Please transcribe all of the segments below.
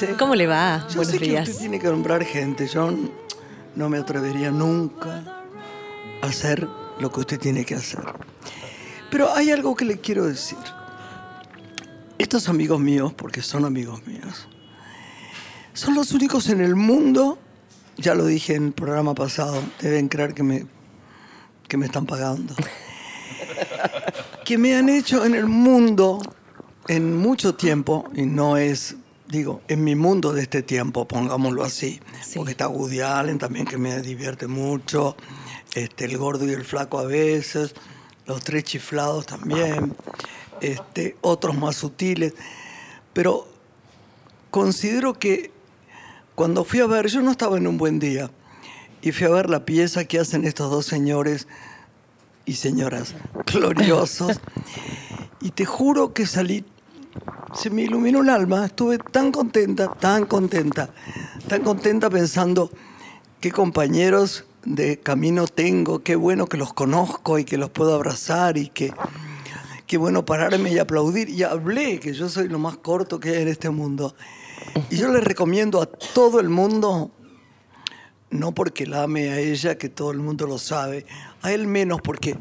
Dice? ¿Cómo le va? Yo sé que usted tiene que nombrar gente. Yo no me atrevería nunca a hacer lo que usted tiene que hacer. Pero hay algo que le quiero decir. Estos amigos míos, porque son amigos míos, son los únicos en el mundo, ya lo dije en el programa pasado, deben creer que me, que me están pagando, que me han hecho en el mundo en mucho tiempo, y no es, digo, en mi mundo de este tiempo, pongámoslo así, porque está Woody Allen también que me divierte mucho, este, el gordo y el flaco a veces, los tres chiflados también, este, otros más sutiles, pero considero que cuando fui a ver, yo no estaba en un buen día, y fui a ver la pieza que hacen estos dos señores y señoras gloriosos, y te juro que salí se me iluminó el alma, estuve tan contenta, tan contenta, tan contenta pensando qué compañeros de camino tengo, qué bueno que los conozco y que los puedo abrazar y que qué bueno pararme y aplaudir. Y hablé que yo soy lo más corto que hay en este mundo. Y yo le recomiendo a todo el mundo no porque la ame a ella, que todo el mundo lo sabe, a él menos porque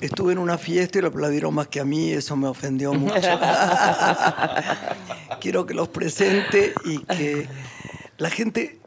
estuve en una fiesta y lo aplaudieron más que a mí, eso me ofendió mucho. Quiero que los presente y que la gente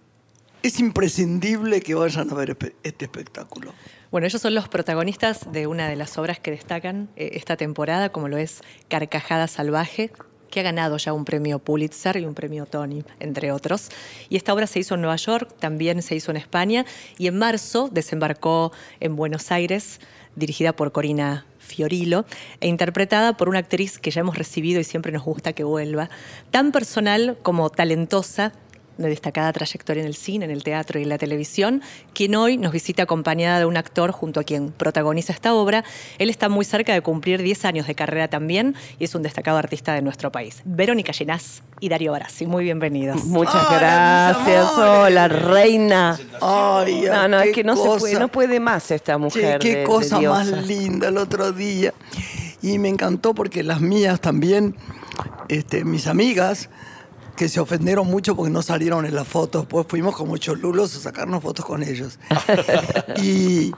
es imprescindible que vayan a ver este espectáculo. Bueno, ellos son los protagonistas de una de las obras que destacan eh, esta temporada, como lo es Carcajada Salvaje, que ha ganado ya un premio Pulitzer y un premio Tony, entre otros. Y esta obra se hizo en Nueva York, también se hizo en España y en marzo desembarcó en Buenos Aires, dirigida por Corina Fiorilo e interpretada por una actriz que ya hemos recibido y siempre nos gusta que vuelva, tan personal como talentosa de destacada trayectoria en el cine, en el teatro y en la televisión, quien hoy nos visita acompañada de un actor junto a quien protagoniza esta obra. Él está muy cerca de cumplir 10 años de carrera también y es un destacado artista de nuestro país. Verónica Llenás y Darío Barassi, muy bienvenidos. Muchas gracias, hola reina. Ay, no, no, es que no, se puede, no puede más esta mujer. qué cosa más linda el otro día. Y me encantó porque las mías también, este, mis amigas, que se ofendieron mucho porque no salieron en las fotos. Pues fuimos como cholulos a sacarnos fotos con ellos. y,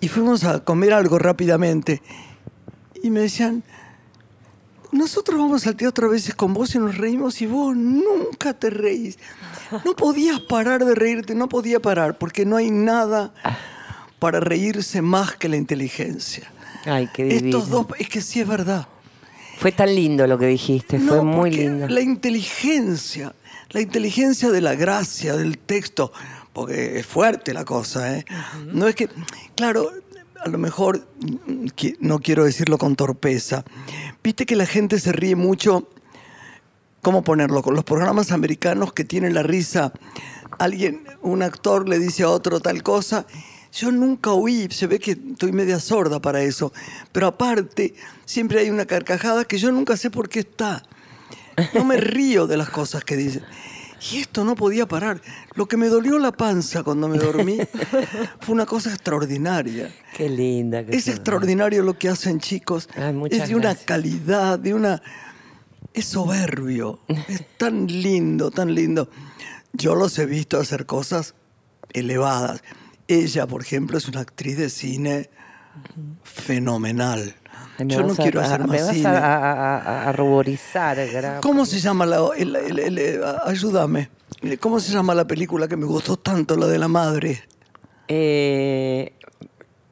y fuimos a comer algo rápidamente. Y me decían, nosotros vamos al teatro a veces con vos y nos reímos y vos nunca te reís. No podías parar de reírte, no podía parar, porque no hay nada para reírse más que la inteligencia. Ay, qué divino. Estos dos, es que sí es verdad. Fue tan lindo lo que dijiste, fue muy lindo. La inteligencia, la inteligencia de la gracia del texto, porque es fuerte la cosa, ¿eh? No es que, claro, a lo mejor no quiero decirlo con torpeza. Viste que la gente se ríe mucho, ¿cómo ponerlo? Con los programas americanos que tienen la risa, alguien, un actor le dice a otro tal cosa yo nunca oí, se ve que estoy media sorda para eso, pero aparte siempre hay una carcajada que yo nunca sé por qué está. No me río de las cosas que dicen. Y esto no podía parar. Lo que me dolió la panza cuando me dormí fue una cosa extraordinaria. Qué linda. es extraordinario lo que hacen chicos. es de una calidad, de una... Es soberbio. es tan lindo, tan lindo. Yo los he visto hacer cosas elevadas. Ella, por ejemplo, es una actriz de cine fenomenal. Yo no quiero hacer más me vas cine. A, a, ruborizar. ¿Cómo se llama la, ayúdame? ¿Cómo se llama la película que me gustó tanto, la de la madre? Eh,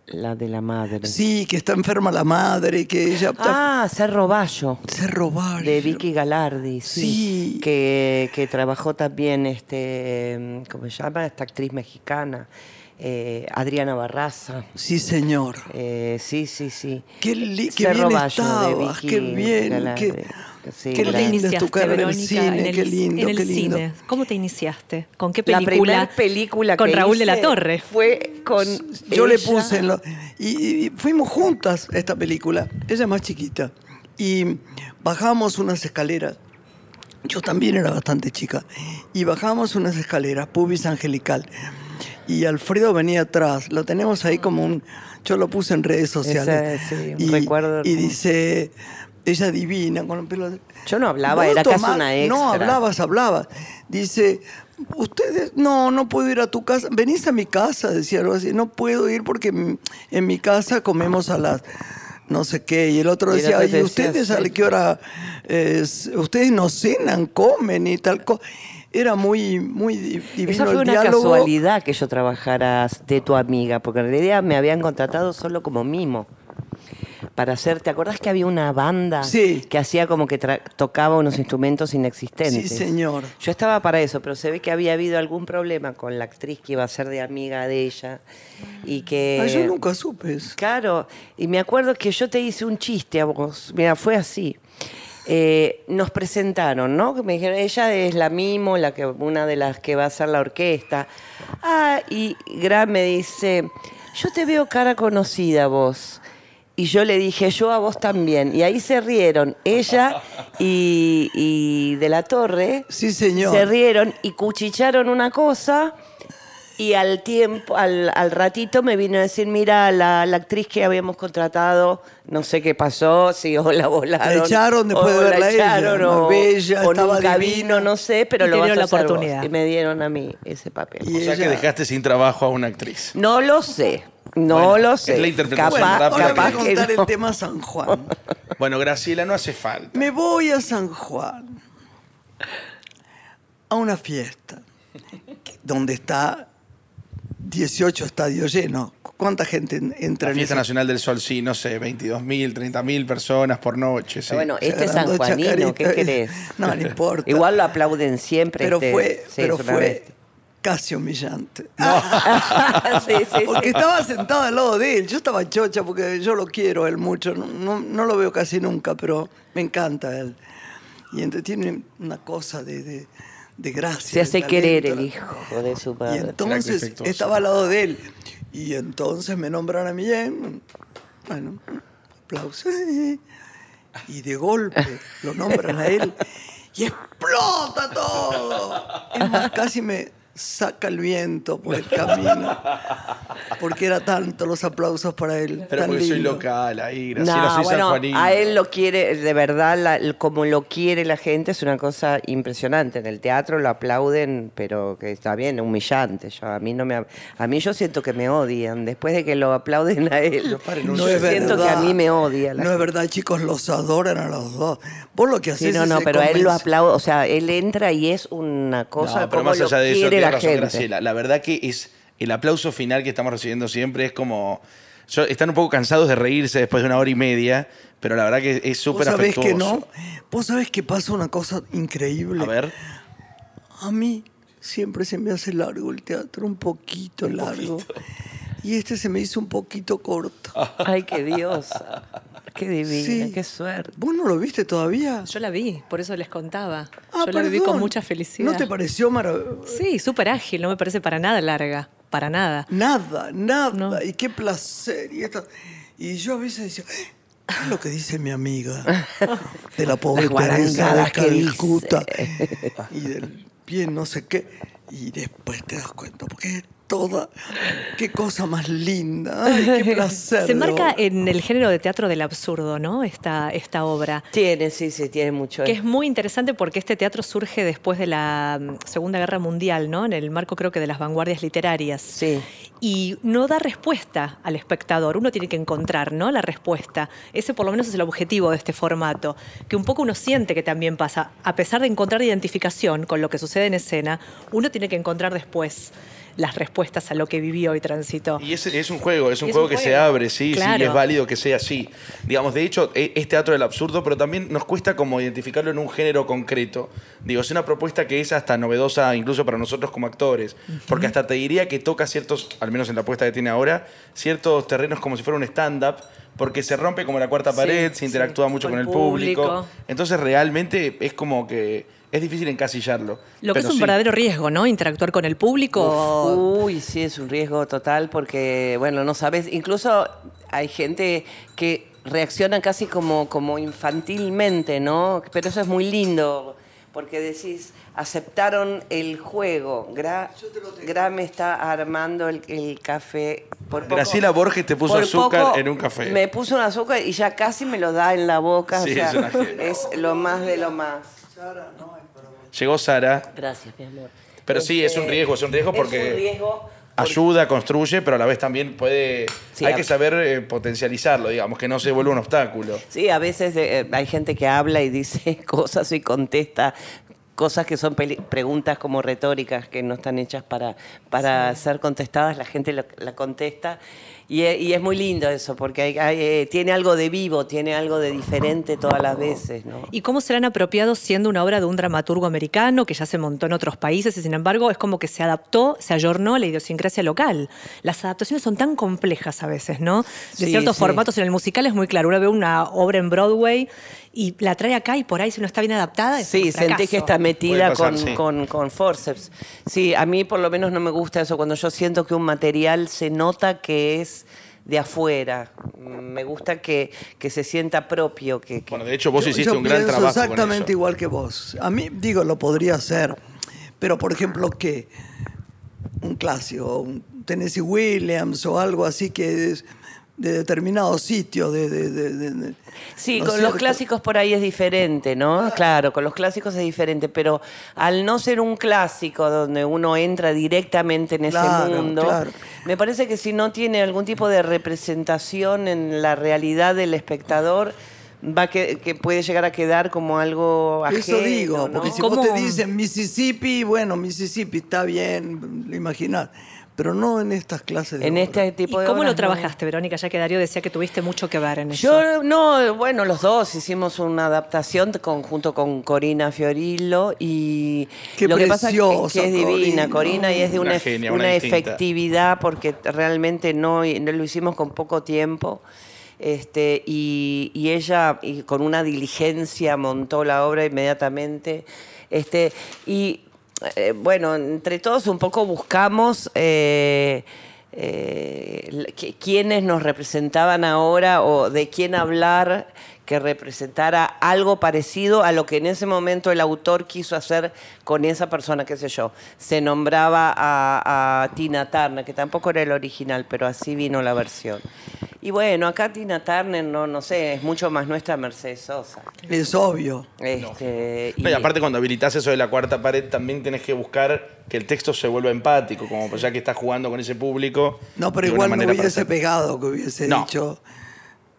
La de la madre. Sí, que está enferma la madre, que ella... Ah, Cerro Bayo. Cerro Bayo. De Vicky Galardi, sí. Sí. Que, que trabajó también, este, ¿cómo se llama? Esta actriz mexicana, eh, Adriana Barraza. Sí, señor. Eh, sí, sí, sí. Qué, li- qué bien estabas, qué bien, qué, Sí, qué ¿Cómo te gracias. linda es tu carrera en el Verónica, cine, en el, qué lindo, en el qué lindo. cine? ¿Cómo te iniciaste? ¿Con qué La película? primera película Con que Raúl de la Torre. Fue con. Yo le puse en lo- y, y fuimos juntas a esta película. Ella es más chiquita. Y bajamos unas escaleras. Yo también era bastante chica. Y bajamos unas escaleras, pubis angelical. Y Alfredo venía atrás. Lo tenemos ahí como un. Yo lo puse en redes sociales. Ese, sí, un y, recuerdo y hermoso. dice. Ella divina, con el pelo. Yo no hablaba, era casi tomá- una extra. No, hablabas, hablabas. Dice, ustedes, no, no puedo ir a tu casa. Venís a mi casa, decía algo así. No puedo ir porque en mi casa comemos a las no sé qué. Y el otro Y decía, ¿y ustedes a qué hora? eh, ustedes no cenan, comen y tal cosa. Era muy, muy di- divino Esa fue el una diálogo. casualidad que yo trabajara de tu amiga, porque en realidad me habían contratado solo como mimo. Para hacer, ¿te acordás que había una banda Sí. que hacía como que tocaba unos instrumentos inexistentes? Sí, señor. Yo estaba para eso, pero se ve que había habido algún problema con la actriz que iba a ser de amiga de ella y que... Ah, yo nunca supe eso. Claro, y me acuerdo que yo te hice un chiste a vos. Mira, fue así. Eh, nos presentaron, ¿no? Me dijeron, ella es la mimo, la que, una de las que va a hacer la orquesta. Ah, y Gran me dice, yo te veo cara conocida vos. Y yo le dije, yo a vos también. Y ahí se rieron, ella y, y de la torre. Sí, señor. Se rieron y cuchicharon una cosa. Y al tiempo, al, al ratito me vino a decir, mira, la, la actriz que habíamos contratado, no sé qué pasó, si o la volaron. La echaron después o de verla la ella, o, bella, o estaba nunca divina. vino, no sé, pero Y lo vas dieron a la hacer vos. oportunidad. Y me dieron a mí ese papel. Y O sea que dejaste sin trabajo a una actriz. No lo sé, no Bueno, lo es sé. la interpretación capaz, rápida Ahora voy a capaz que contar no. el tema San Juan. Bueno, Graciela, no hace falta. Me voy a San Juan a una fiesta donde está 18 estadios llenos. ¿Cuánta gente en- entra La en Fiesta esa- Nacional del Sol, sí, no sé, 22.000, 30.000 personas por noche. Sí. Bueno, este es Agarrando sanjuanino, ¿qué querés? No, no importa. Igual lo aplauden siempre. Pero este- fue, sí, pero fue casi humillante. sí, sí, sí. Porque estaba sentada al lado de él. Yo estaba chocha porque yo lo quiero él mucho. No, no- no lo veo casi nunca, pero me encanta él. Y entre- tiene una cosa de, de, de gracia. Se hace querer el hijo de su Y padre. entonces defectuoso. estaba al lado de él. Y entonces me nombran a mí. eh, Bueno, aplauso. Y de golpe lo nombran a él. Y explota todo. Es más, casi me saca el viento por el camino. Porque era tanto los aplausos para él. Pero tan porque soy local, ahí, Graciela, No, soy bueno, sanjuanino. a él lo quiere, de verdad, la- el- como lo quiere la gente es una cosa impresionante. En el teatro lo aplauden, pero que está bien, humillante. Yo, a mí no me, a mí yo siento que me odian después de que lo aplauden a él. No yo es siento verdad. que a mí me odia. la No es verdad, chicos, los adoran a los dos. Vos lo que Sí, haces no, es no, pero a él lo aplaude, o sea, él entra y es una cosa No, pero como más lo allá de eso, quiere tienes la razón, gente. Graciela. La verdad que es el aplauso final que estamos recibiendo siempre es como... yo- están un poco cansados de reírse después de una hora y media, pero la verdad que es Vos súper sabés afectuoso. que no. Vos sabés que pasa una cosa increíble. A ver, A mí siempre se me hace largo el teatro, un poquito largo. Y este se me hizo un poquito corto. Ay, qué diosa. Qué divina, Sí. qué suerte. ¿Vos no lo viste todavía? Yo la vi, por eso les contaba. Ah, Yo la viví con mucha felicidad. ¿No te pareció maravilloso? Sí, súper ágil, no me parece para nada larga, para nada. Nada, nada. No. Y qué placer. Y, esto- y yo a veces decía, ¿qué es lo que dice mi amiga? De la pobre Teresa de guarangadas que dice. Calcuta. Y del bien no sé qué. Y después te das cuenta, porque es toda... Qué cosa más linda. Ay, qué placer. Se marca en el género de teatro del absurdo, ¿no? Esta, esta obra. Tiene, sí, sí, tiene mucho. Que es muy interesante porque este teatro surge después de la mm, Segunda Guerra Mundial, ¿no? En el marco creo que de las vanguardias literarias. Sí. Y no da respuesta al espectador, uno tiene que encontrar, ¿no? La respuesta. Ese por lo menos es el objetivo de este formato, que un poco uno siente que también pasa, a pesar de encontrar identificación con lo que sucede en escena, uno tiene que encontrar después las respuestas a lo que vivió y transitó. Y es, es un juego, es un es juego un que se abre, sí, sí, Claro. y es válido que sea así. Digamos, de hecho, e- es teatro del absurdo, pero también nos cuesta como identificarlo en un género concreto. Digo, es una propuesta que es hasta novedosa incluso para nosotros como actores, porque hasta te diría que toca ciertos, al menos en la apuesta que tiene ahora, ciertos terrenos como si fuera un stand-up, porque se rompe como la cuarta Sí, pared, se sí. interactúa mucho Con el público. público. Entonces realmente es como que es difícil encasillarlo. Lo que es un sí. verdadero riesgo, ¿no? Interactuar con el público. Uy, sí, es un riesgo total porque, bueno, no sabes, incluso hay gente que reacciona casi como, como infantilmente, ¿no? Pero eso es muy lindo, porque decís, aceptaron el juego. Gra, Gra me está armando el, el café. Por poco- Graciela Borges te puso azúcar poco en un café. Me puso un azúcar y ya casi me lo da en la boca. Sí, o sea, es es lo más de lo más. Llegó Sara, Gracias, mi amor. pero sí, es un Este, riesgo, es un riesgo porque... Es un riesgo ayuda, construye, pero a la vez también puede. Sí, hay que saber eh, potencializarlo, digamos, que no se vuelva un obstáculo. Sí, a veces eh, hay gente que habla y dice cosas y contesta cosas que son preguntas como retóricas que no están hechas para, para ser contestadas, la gente lo- la contesta. Y, e- y es muy lindo eso, porque hay- hay, eh, tiene algo de vivo, tiene algo de diferente todas las veces. ¿no? ¿Y cómo serán apropiados siendo una obra de un dramaturgo americano que ya se montó en otros países y sin embargo es como que se adaptó, se ayornó a la idiosincrasia local? Las adaptaciones son tan complejas a veces, ¿no? De Sí, ciertos sí. formatos en el musical es muy claro. Uno ve una obra en Broadway y la trae acá y por ahí si no está bien adaptada es Sí, un sentí que está metida pasar, con, sí. con, con forceps. Sí, a mí por lo menos no me gusta eso, cuando yo siento que un material se nota que es de afuera. Me gusta que, que se sienta propio. Que, que- Bueno, de hecho, vos Yo- hiciste yo un gran trabajo. con exactamente eso. igual que vos. A mí, digo, lo podría hacer, pero por ejemplo, que un clásico, un Tennessee Williams o algo así que es de determinado sitio. De, de- Sí, ¿no es con los clásicos por ahí es diferente, ¿no? Claro, con los clásicos es diferente, pero al no ser un clásico donde uno entra directamente en ese mundo, claro. me parece que si no tiene algún tipo de representación en la realidad del espectador, va que, que puede llegar a quedar como algo ajeno, Eso digo, ¿no? porque si ¿Cómo? vos te dicen Mississippi, bueno, Mississippi está bien, lo imaginás, pero no en estas clases de En obras. este ¿Y tipo de cómo lo no. trabajaste, Verónica? Ya que Darío decía que tuviste mucho que ver en eso. Yo no, bueno, los dos hicimos una adaptación con- junto con Corina Fiorillo y Qué lo que pasa es que, es divina Corina. Corina y es de Una una, ef- genia, una una distinta. efectividad porque realmente no, no lo hicimos con poco tiempo. Este, y, y ella y con una diligencia montó la obra inmediatamente. Este, y eh, bueno, entre todos un poco buscamos eh, eh, quiénes nos representaban ahora o de quién hablar que representara algo parecido a lo que en ese momento el autor quiso hacer con esa persona, qué sé yo. Se nombraba a, a Tina Turner, que tampoco era el original, pero así vino la versión. Y bueno, acá Tina Turner, no, no sé, es mucho más nuestra Mercedes Sosa. Es obvio. Este, No, y aparte, cuando habilitas eso de la cuarta pared, también tenés que buscar que el texto se vuelva empático, como pues ya que estás jugando con ese público. No, pero igual no hubiese pegado que hubiese No. dicho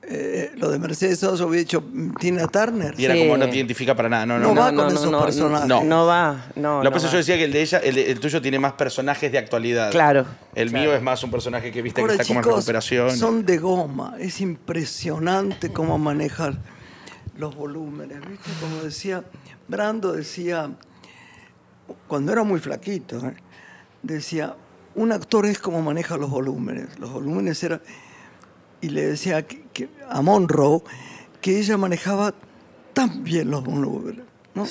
eh, lo de Mercedes Sosa, hubiese dicho Tina Turner. Y era Sí. como no te identifica para nada. No, no, No no. va con esos personajes. No, No. va, no. Lo que no pasa que va. yo decía que el de ella, el, de- el tuyo tiene más personajes de actualidad. Claro, El claro. mío es más un personaje que viste Ahora, que está como en chicos, recuperación. son de goma. Es impresionante cómo manejar los volúmenes. ¿Viste? Como decía, Brando decía, cuando era muy flaquito, ¿eh? decía, un actor es como maneja los volúmenes. Los volúmenes eran... Y le decía que- que- a Monroe que ella manejaba tan bien los volúmenes. ¿no?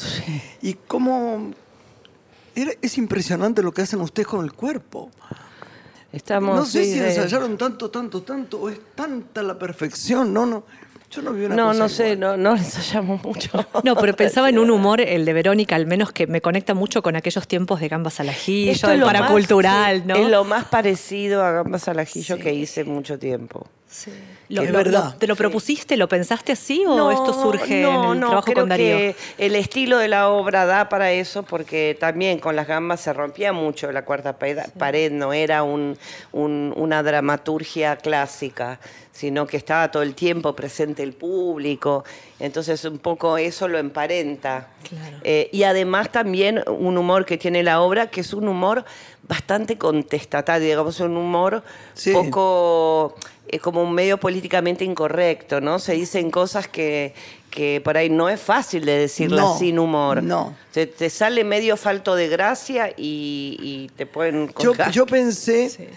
Y cómo... era- es impresionante lo que hacen ustedes con el cuerpo. Estamos, No sé sí, si de- ensayaron tanto, tanto, tanto, o es tanta la perfección. No, no. Yo no vi una No, cosa no sé, igual. no, no ensayamos mucho. No, pero pensaba en un humor, el de Verónica, al menos que me conecta mucho con aquellos tiempos de gambas al ajillo, del es lo más- paracultural, sí, ¿no? Es lo más parecido a gambas al ajillo que hice mucho tiempo. Sí. Lo- Es lo- verdad. lo- ¿Te lo propusiste? ¿Lo pensaste así o esto surge no, en el no, trabajo creo con Darío? que el estilo de la obra da para eso porque también con las gambas se rompía mucho la cuarta pared, pared, no era un- un- una dramaturgia clásica, sino que estaba todo el tiempo presente el público, entonces un poco eso lo emparenta. Claro. Eh, y además también un humor que tiene la obra, que es un humor bastante contestatario, digamos, un humor Sí. poco como un medio políticamente incorrecto, ¿no? Se dicen cosas que, que por ahí no es fácil de decirlas No, sin humor. no. Te, te sale medio falto de gracia y, y te pueden Yo, colgar. yo pensé, Sí.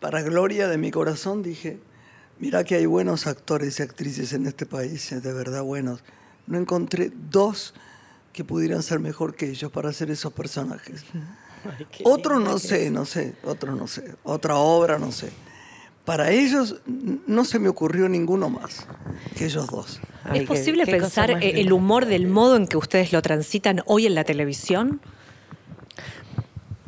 para gloria de mi corazón, dije, mira que hay buenos actores y actrices en este país, de verdad buenos. No encontré dos que pudieran ser mejor que ellos para hacer esos personajes. Ay, Otro no sé, no sé, otro no sé, otra obra no sé. Para ellos no se me ocurrió ninguno más que ellos dos. Ay, ¿Es posible qué pensar el humor del modo en que ustedes lo transitan hoy en la televisión?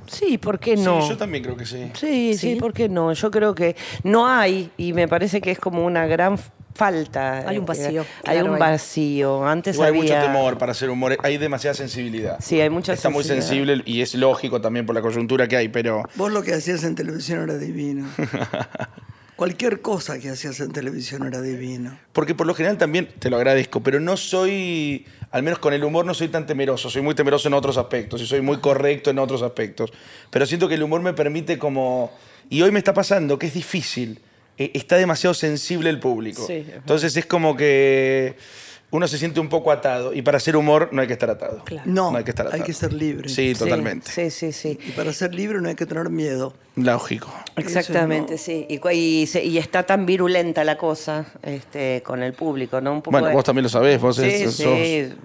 Sí, ¿por qué no? Sí, yo también creo que sí. Sí, sí, ¿Sí? ¿por qué no? Yo creo que no hay, y me parece que es como una gran falta. Hay un eh, vacío, Hay claro, un vacío. Antes Igual hay mucho temor para hacer humor, hay demasiada sensibilidad. Sí, hay mucha Está muy sensibilidad. sensible y es lógico también por la coyuntura que hay, pero Vos lo que hacías en televisión era divino. Cualquier cosa que hacías en televisión era divino. porque por lo general también te lo agradezco, pero no soy, al menos con el humor no soy tan temeroso, soy muy temeroso en otros aspectos y soy muy correcto en otros aspectos, pero siento que el humor me permite como y hoy me está pasando que es difícil, está demasiado sensible el público. Sí, es verdad. Entonces es como que uno se siente un poco atado y para hacer humor no hay que estar atado. Claro. No, hay que estar hay atado. que ser libre. Sí, Sí, totalmente. Sí, sí, sí. Y para ser libre no hay que tener miedo. Lógico. Exactamente, sí. Y, y, está tan virulenta la cosa este, con el público, ¿no? Un poco Bueno, de- vos también lo sabés, vos Sí, es- sí. sos-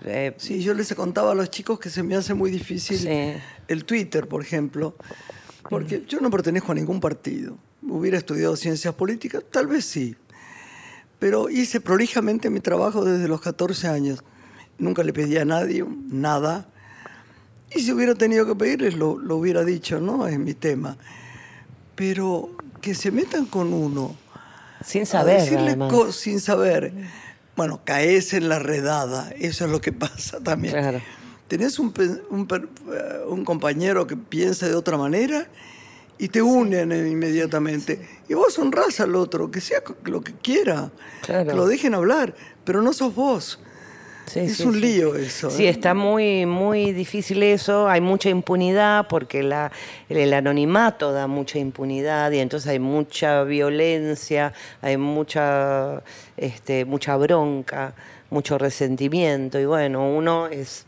eh, Sí, yo les contaba a los chicos que se me hace muy difícil Sí. el Twitter, por ejemplo, porque yo no pertenezco a ningún partido. Hubiera estudiado ciencias políticas, tal vez sí, pero hice prolijamente mi trabajo desde los 14 años. Nunca le pedí a nadie nada. Y si hubiera tenido que pedirles, lo, lo hubiera dicho, ¿no? Es mi tema. Pero que se metan con uno sin a saber, decirle además. co- sin saber. Bueno, caes en la redada, eso es lo que pasa también. Claro. Tenés un, un eh, un compañero que piensa de otra manera y te unen inmediatamente. Y vos honrás al otro, que sea lo que quiera, Claro. que lo dejen hablar, pero no sos vos. Sí, es sí, un sí. lío eso. Sí, ¿eh? está muy, muy difícil eso. Hay mucha impunidad porque la, el anonimato da mucha impunidad y entonces hay mucha violencia, hay mucha, este, mucha bronca, mucho resentimiento. Y bueno, uno es,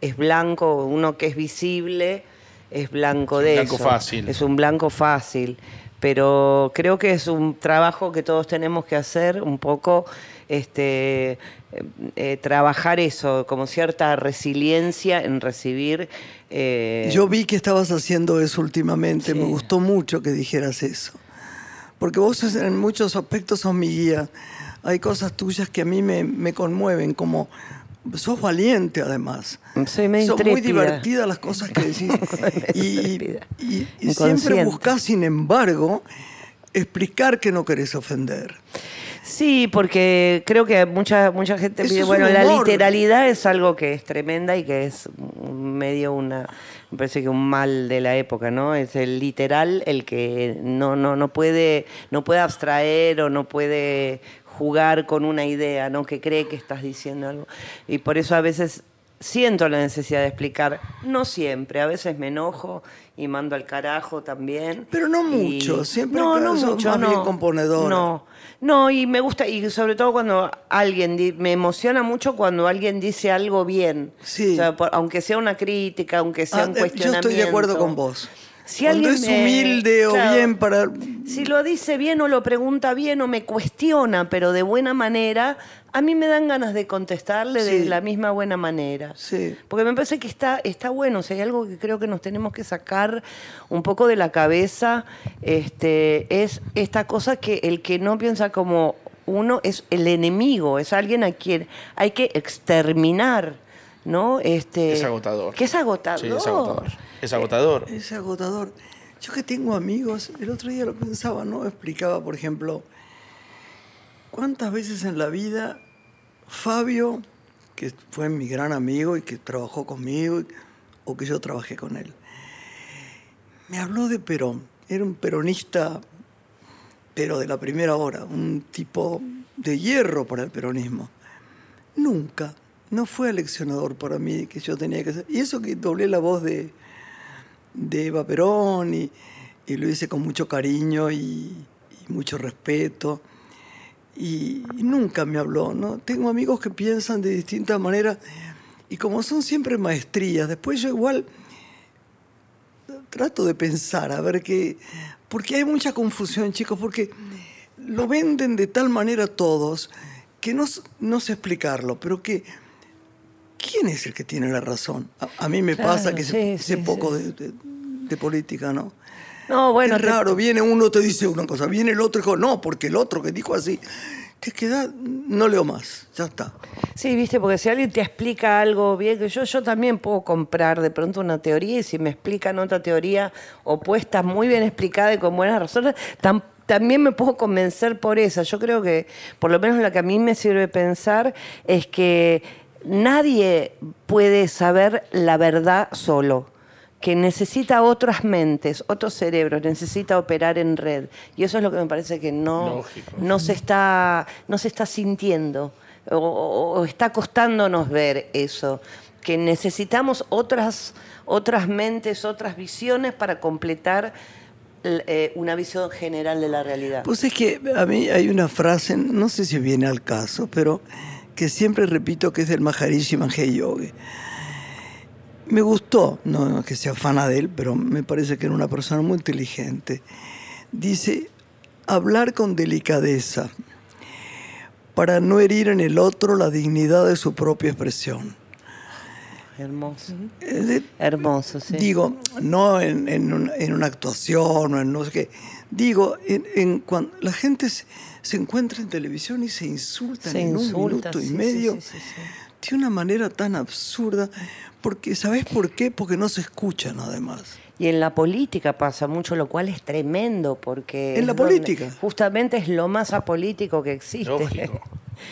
es blanco, uno que es visible es blanco Es un de blanco eso. fácil. Es un blanco fácil. Pero creo que es un trabajo que todos tenemos que hacer, un poco este, eh, eh, trabajar eso, como cierta resiliencia en recibir. eh, Yo vi que estabas haciendo eso últimamente, me gustó mucho que dijeras eso. Porque vos en muchos aspectos sos mi guía. Hay cosas tuyas que a mí me, me conmueven, como sos valiente además. Soy medio Son muy divertidas las cosas que decís. y, intrépida. y- y siempre buscás, sin embargo, explicar que no querés ofender. Sí, porque creo que mucha mucha gente Eso pide, bueno, la literalidad es algo que es tremenda y que es medio una me parece que un mal de la época, ¿no? Es el literal el que no no no puede no puede abstraer o no puede jugar con una idea, ¿no? Que cree que estás diciendo algo. Y por eso a veces siento la necesidad de explicar, no siempre, a veces me enojo y mando al carajo también. Pero no Y- mucho, siempre no, no mucho, más bien no. componedora. No, no, y me gusta, y sobre todo cuando alguien, di- me emociona mucho cuando alguien dice algo bien. Sí. O sea, por- aunque sea una crítica, aunque sea Ah, un eh, yo cuestionamiento. estoy de acuerdo con vos. Si Cuando alguien es me- humilde o claro, bien para... Si lo dice bien o lo pregunta bien o me cuestiona, pero de buena manera, a mí me dan ganas de contestarle de la misma buena manera. Sí. Porque me parece que está, está bueno, o sea, hay algo que creo que nos tenemos que sacar un poco de la cabeza, este, es esta cosa que el que no piensa como uno es el enemigo, es alguien a quien hay que exterminar, ¿no? Este, Es agotador. Que es agotador. Sí, es agotador. Es agotador. Es agotador. Yo que tengo amigos, el otro día lo pensaba, ¿no? Explicaba, por ejemplo, cuántas veces en la vida Fabio, que fue mi gran amigo y que trabajó conmigo, o que yo trabajé con él, me habló de Perón. Era un peronista, pero de la primera hora, un tipo de hierro para el peronismo. Nunca, no fue aleccionador para mí que yo tenía que ser. Y eso que doblé la voz de, de Eva Perón y, lo hice con mucho cariño y, mucho respeto. Y, nunca me habló, ¿no? Tengo amigos que piensan de distintas maneras y como son siempre maestrías, después yo igual trato de pensar, a ver qué... Porque hay mucha confusión, chicos, porque lo venden de tal manera todos que no, no sé explicarlo, pero que... ¿Quién es el que tiene la razón? A, a mí me Claro, pasa que sé, sí, sé sí, poco de, de- de política, ¿no? No, bueno, es te- raro, viene uno te dice una cosa, viene el otro y dijo, no, porque el otro que dijo así, te queda, no leo más, ya está. Sí, viste, porque si alguien te explica algo bien, que yo, yo también puedo comprar de pronto una teoría y si me explican otra teoría opuesta, muy bien explicada y con buenas razones, tam- también me puedo convencer por esa. Yo creo que, por lo menos la que a mí me sirve pensar, es que nadie puede saber la verdad solo que necesita otras mentes, otros cerebros, necesita operar en red. Y eso es lo que me parece que no, no, se, está, no se está sintiendo o, está costándonos ver eso, que necesitamos otras, otras mentes, otras visiones para completar eh, una visión general de la realidad. Pues es que a mí hay una frase, no sé si viene al caso, pero que siempre repito que es del Maharishi Mahesh Yogi. Me gustó, no que sea fana de él, pero me parece que era una persona muy inteligente. Dice, hablar con delicadeza para no herir en el otro la dignidad de su propia expresión. Hermoso. Hermoso, sí. Digo, no en, en un- en una actuación o en no sé qué. Digo, en, en cuando la gente se, se encuentra en televisión y se insultan Se en un minuto y sí, medio sí, sí, sí. de una manera tan absurda. Porque, ¿sabes por qué? Porque no se escuchan además. Y en la política pasa mucho, lo cual es tremendo, porque... En la política. Justamente es lo más apolítico que existe. Lógico.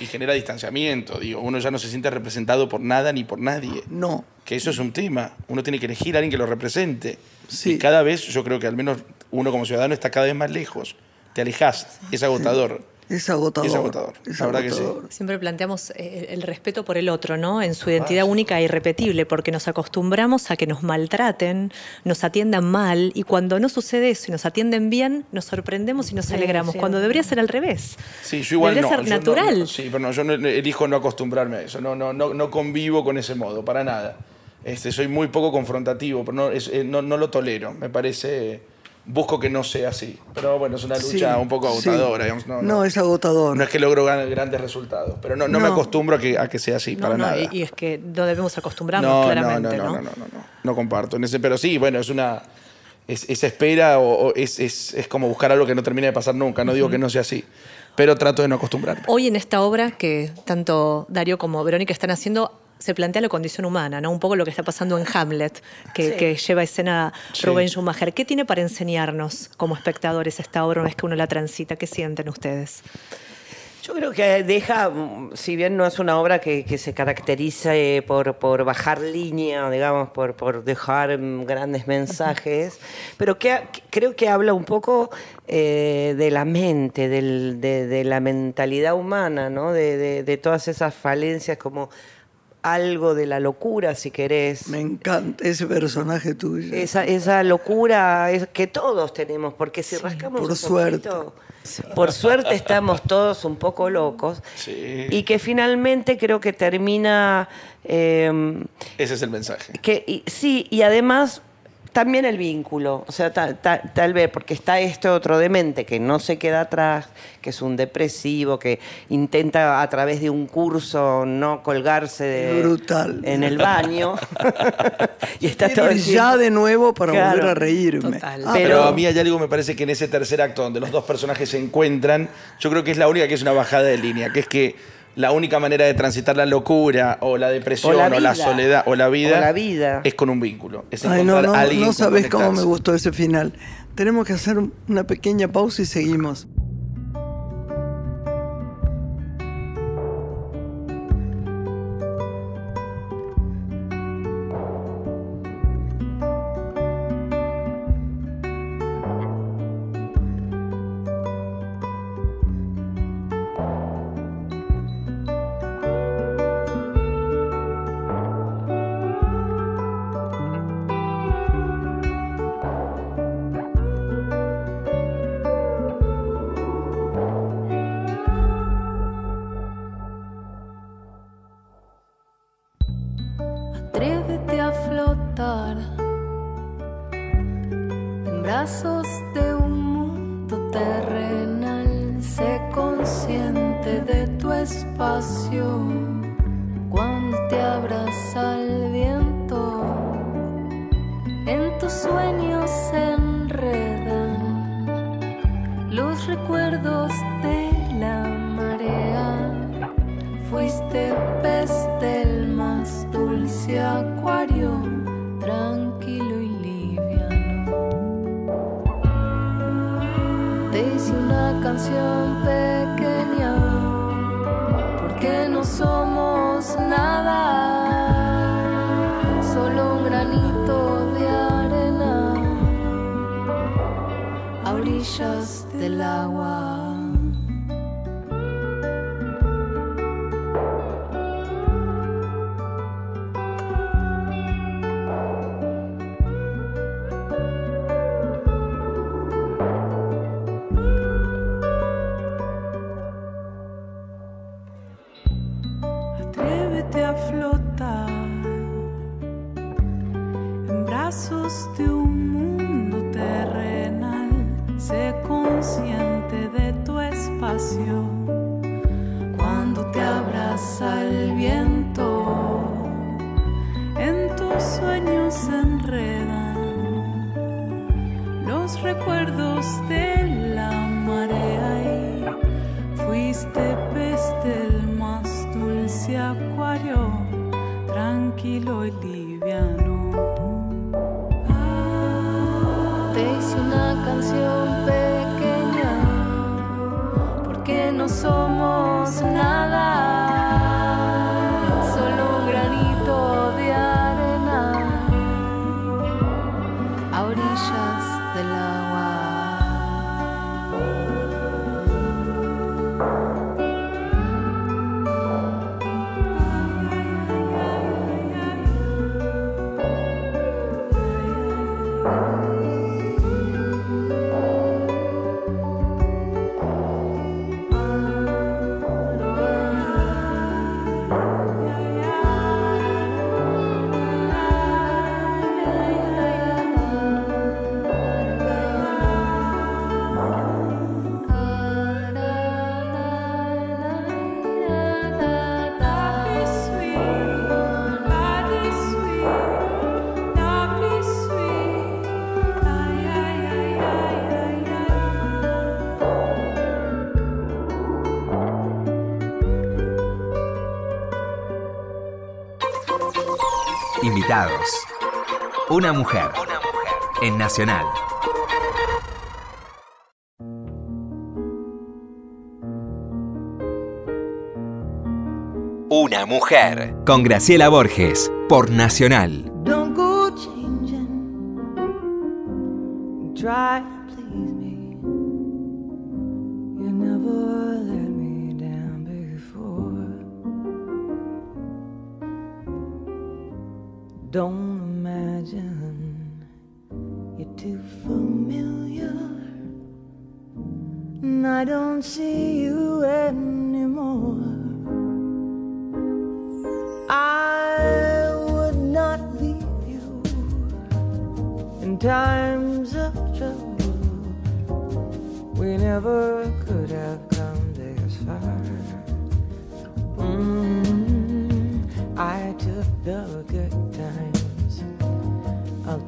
Y genera distanciamiento, digo, uno ya no se siente representado por nada ni por nadie. No. Que eso es un tema. Uno tiene que elegir a alguien que lo represente. Sí. Y cada vez, yo creo que al menos uno como ciudadano está cada vez más lejos. Te alejas. Es agotador. Es agotador. Es agotador, es la verdad que sí. agotador. Siempre planteamos eh, el respeto por el otro, ¿no? En su identidad única e irrepetible, porque nos acostumbramos a que nos maltraten, nos atiendan mal, y cuando no sucede eso y nos atienden bien, nos sorprendemos y nos Sí, sí. cuando debería ser al revés. Sí, yo igual Debería no. ser yo no- natural. no, sí, pero no, yo no, elijo no acostumbrarme a eso. No, no, no, no convivo con ese modo, para nada. Este, soy muy poco confrontativo, pero no, es- eh, no, no lo tolero. Me parece. Busco que no sea así. Pero bueno, es una lucha Sí, un poco sí. agotadora. digamos, no, No, no. es agotador. No es que logro grandes resultados, pero no, no, me acostumbro a que, a que sea así, No, para no, nada. y, y es que no debemos acostumbrarnos, no, claramente, no, ¿no? no, no, no, no, no, no comparto. En ese, pero sí, bueno, es una. Es, esa espera o, o es, es, es como buscar algo que no termine de pasar nunca. No digo que no sea así, pero trato de no acostumbrarme. Hoy en esta obra que tanto Darío como Verónica están haciendo, se plantea la condición humana, ¿no? Un poco lo que está pasando en Hamlet, que, Sí. que lleva a escena Sí. Rubén Schumacher. ¿Qué tiene para enseñarnos como espectadores esta obra una vez que uno la transita? ¿Qué sienten ustedes? Yo creo que deja, si bien no es una obra que, que se caracteriza eh, por, por bajar línea, digamos, por, por dejar grandes mensajes, pero que creo que habla un poco eh, de la mente, del- de, de la mentalidad humana, ¿no? de, de- de todas esas falencias como algo de la locura, si querés. Me encanta ese personaje tuyo. Esa, esa locura es que todos tenemos, porque si rascamos por un suerte. poquito, por suerte estamos todos un poco locos. Sí. Y que finalmente creo que termina. eh, Ese es el mensaje. que, y- sí, y además también el vínculo. O sea, ta- ta- tal vez, porque está este otro demente que no se queda atrás, que es un depresivo, que intenta a través de un curso no colgarse de- Brutal. en el baño. y está todo el ya de nuevo para Claro, volver a reírme. Ah, Pero, Pero- a mí hay algo me parece que en ese tercer acto donde los dos personajes se encuentran, yo creo que es la única que es una bajada de línea, que es que la única manera de transitar la locura o la depresión O o la soledad o la vida, O la vida. es con un vínculo. Es Ay, no, no, a alguien no sabes cómo me gustó ese final. Tenemos que hacer un- una pequeña pausa y seguimos. en brazos de un mundo terrenal. Sé consciente de tu espacio cuando te abraza el viento. En tus sueños se enredan los recuerdos de la marea. Fuiste pez del más dulce. Canción pequeña, porque no somos nada, solo un granito de arena a orillas del agua. Dulce acuario, tranquilo y liviano. Te hice una canción pequeña, porque no somos nada, Una mujer. En Nacional. Una mujer. Con Graciela Borges. Por Nacional. Don't go changing. Try Don't imagine you're too familiar. And I don't see you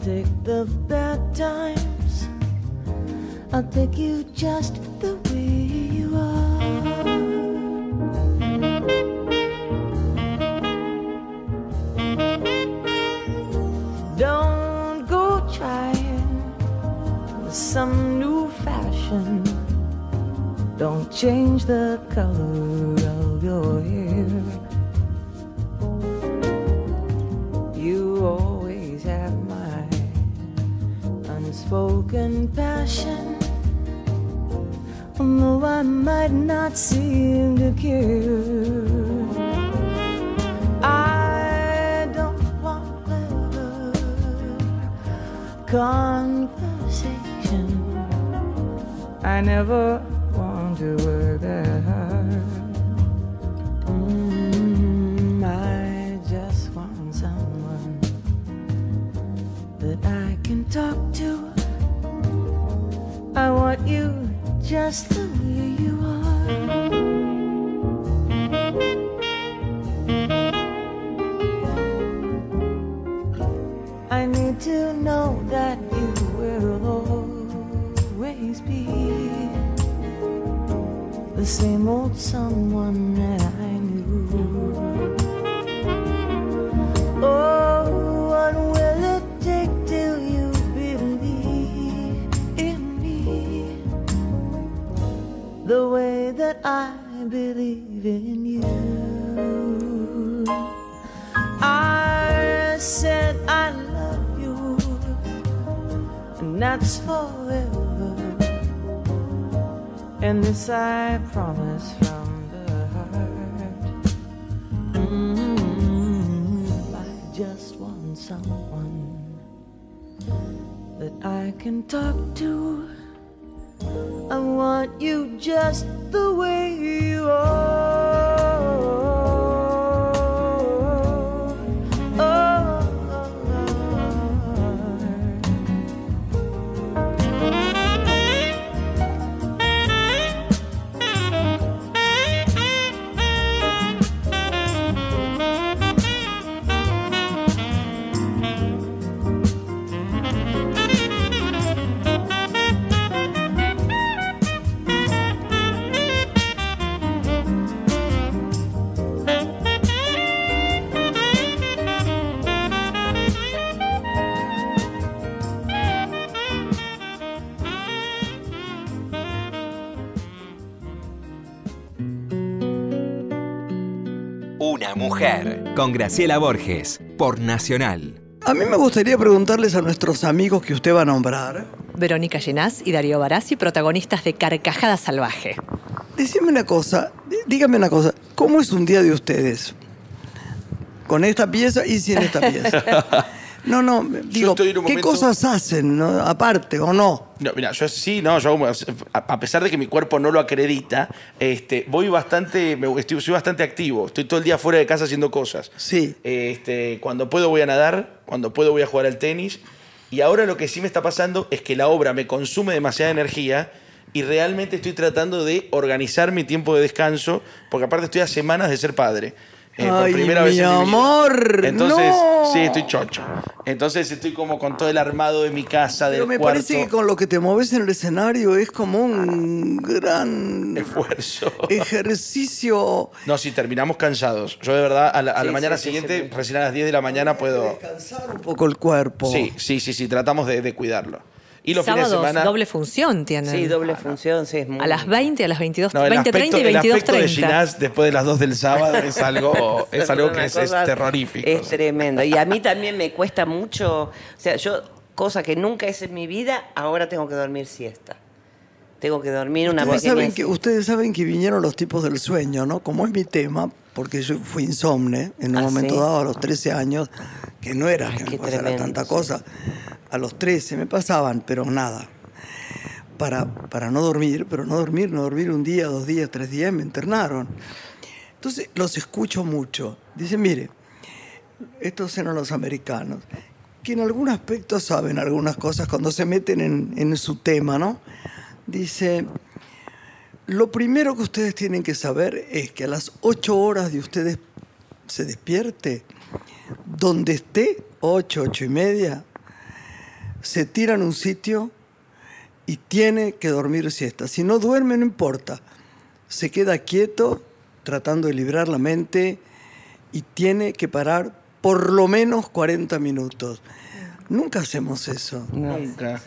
take the bad times. I'll take you just the way you are. Don't go trying some new fashion. Don't change the color passion. Although I might not seem to care. I don't want clever conversation. I never want you just the way you are. I need to know that you will always be the same old someone I believe in you? I said I love you, and that's forever. And this I promise from the heart. Mm, I just want someone that I can talk to. I want you just the way you are. Una mujer. Con Graciela Borges. Por Nacional. A mí me gustaría preguntarles a nuestros amigos que usted va a nombrar. Verónica Llenás y Darío Barassi, protagonistas de Carcajada Salvaje. Decime una cosa, dí- dígame una cosa, ¿cómo es un día de ustedes? Con esta pieza y sin esta pieza. No, no, digo, un ¿qué momento- cosas hacen, no? aparte o no? No, mira, yo sí, no, yo a pesar de que mi cuerpo no lo acredita, este, voy bastante, estoy, soy bastante activo. Estoy todo el día fuera de casa haciendo cosas. Sí. Este, cuando puedo voy a nadar, cuando puedo voy a jugar al tenis. Y ahora lo que sí me está pasando es que la obra me consume demasiada energía y realmente estoy tratando de organizar mi tiempo de descanso, porque aparte estoy a semanas de ser padre. Eh, Ay, mi en mi vida. amor, Entonces, no. sí, estoy chocho. Entonces estoy como con todo el armado de mi casa, del Pero me cuarto. parece que con lo que te moves en el escenario es como un gran Esfuerzo. ejercicio. No, si terminamos cansados. Yo de verdad, a la, a la Sí, mañana sí, sí, siguiente, sí. recién a las 10 de la mañana, puedo... Descansar un poco el cuerpo. Sí, sí, sí, sí, tratamos de, de cuidarlo. Y los Sábados, fines de semana... doble función tienen. Sí, doble función, sí, es muy... A las 20, a las 22, No, el 20, 30 y aspecto, el aspecto de 22.30. Ginás después de las 2 del sábado es algo, es algo que es, es terrorífico. Es tremendo. Y a mí también me cuesta mucho. O sea, yo, cosa que nunca hice en mi vida, ahora tengo que dormir siesta. Tengo que dormir una Ustedes pequeña saben, que, ustedes saben que vinieron los tipos del sueño, ¿no? Como es mi tema, porque yo fui insomne en un ¿Ah, momento sí? dado a los 13 años, que no era Ay, que me pasara tremendo, tanta sí. cosa. A los 13 me pasaban, pero nada. Para, para no dormir, pero no dormir, no dormir un día, dos días, tres días, me internaron. Entonces los escucho mucho. Dicen, mire, estos eran los americanos, que en algún aspecto saben algunas cosas cuando se meten en, en su tema, ¿no? Dice, lo primero que ustedes tienen que saber es que a las ocho horas de ustedes se despierte, donde esté, ocho, ocho y media, se tira en un sitio y tiene que dormir siesta. Si no duerme, no importa. Se queda quieto, tratando de librar la mente y tiene que parar por lo menos 40 minutos. Nunca hacemos eso. Nunca.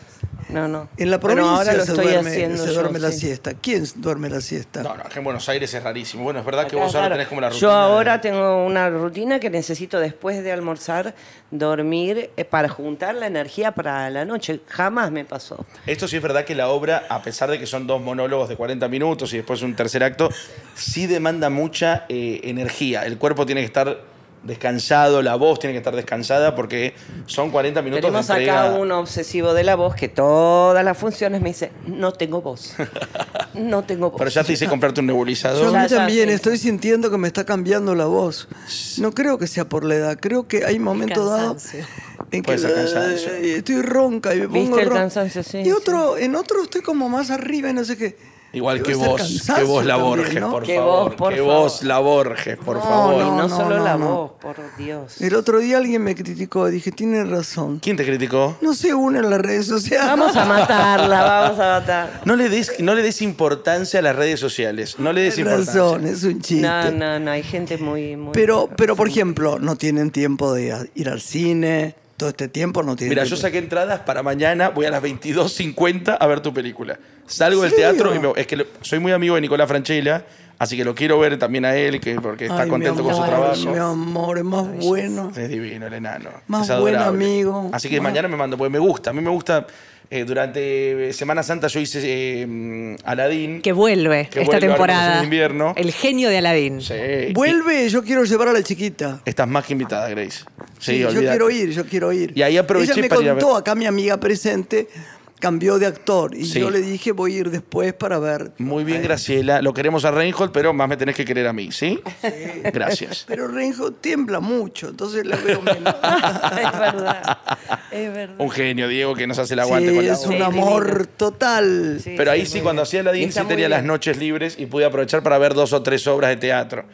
No, no. En la Bueno, provincia ahora lo se estoy duerme, haciendo se yo, duerme la sí. siesta. ¿Quién duerme la siesta? No, no, que en Buenos Aires es rarísimo. Bueno, es verdad que vos ahora tenés como la rutina. Yo de- ahora tengo una rutina que necesito después de almorzar dormir eh, para juntar la energía para la noche. Jamás me pasó. Esto sí es verdad que la obra, a pesar de que son dos monólogos de 40 minutos y después un tercer acto, sí demanda mucha eh, energía. El cuerpo tiene que estar descansado, la voz tiene que estar descansada porque son 40 minutos Tenemos de entrega. acá un obsesivo de la voz que todas las funciones me dice, no tengo voz. No tengo voz. Pero ya te hice comprarte un Yo nebulizador. a Ya, mí ya, también sí. estoy sintiendo que me está cambiando la voz. No creo que sea por la edad, creo que hay momentos dados. En Puede ser cansancio. eh, estoy ronca y me ¿Viste pongo el ronca. cansancio? Sí, Y otro, en otro estoy como más arriba y no sé qué. Igual que vos, que vos la también, Borges, ¿no? por Que favor. vos, por que favor. vos la Borges, por No, favor. no, no, solo no, la no. voz, por Dios. El otro día alguien me criticó, dije, tiene razón. ¿Quién te criticó? No se une en las redes sociales. Vamos a matarla, vamos a matar. No le des, no le des importancia a las redes sociales. No le des importancia. razón, es un chiste. No, no, no, hay gente muy... muy Pero, pero, por ejemplo, no tienen tiempo de ir al cine. Todo este tiempo no tienen Mira, yo saqué entradas para mañana, voy a las 22.50 a ver tu película. Salgo del ¿Serio? teatro y me- es que soy muy amigo de Nicolás Franchella, así que lo quiero ver también a él, que, porque está Ay, contento con su trabajo. Mi amor, es más bueno. Es divino el enano. Más es buen amigo. Así que mañana me mando, porque me gusta. A mí me gusta. Eh, durante Semana Santa yo hice eh, Aladín. Que vuelve Que esta vuelve temporada. el invierno. El genio de Aladín. Sí. Vuelve, yo quiero llevar a la chiquita. Estás más que invitada, Grace. Sí, Sí, yo quiero ir, yo quiero ir. Y ahí aproveché Ella me para ir a ver- contó, acá mi amiga presente cambió de actor y Sí. yo le dije voy a ir después para ver. Muy bien, Graciela. Lo queremos a Reinhold, pero más me tenés que querer a mí, ¿sí? Gracias. Pero Renjo tiembla mucho, entonces la veo menos. es verdad, es verdad. Un genio, Diego, que nos hace el aguante Sí, con la es voz. un Sí, amor total. Sí, Pero ahí sí, sí, cuando hacía Aladín, está sí tenía las noches libres y pude aprovechar para ver dos o tres obras de teatro.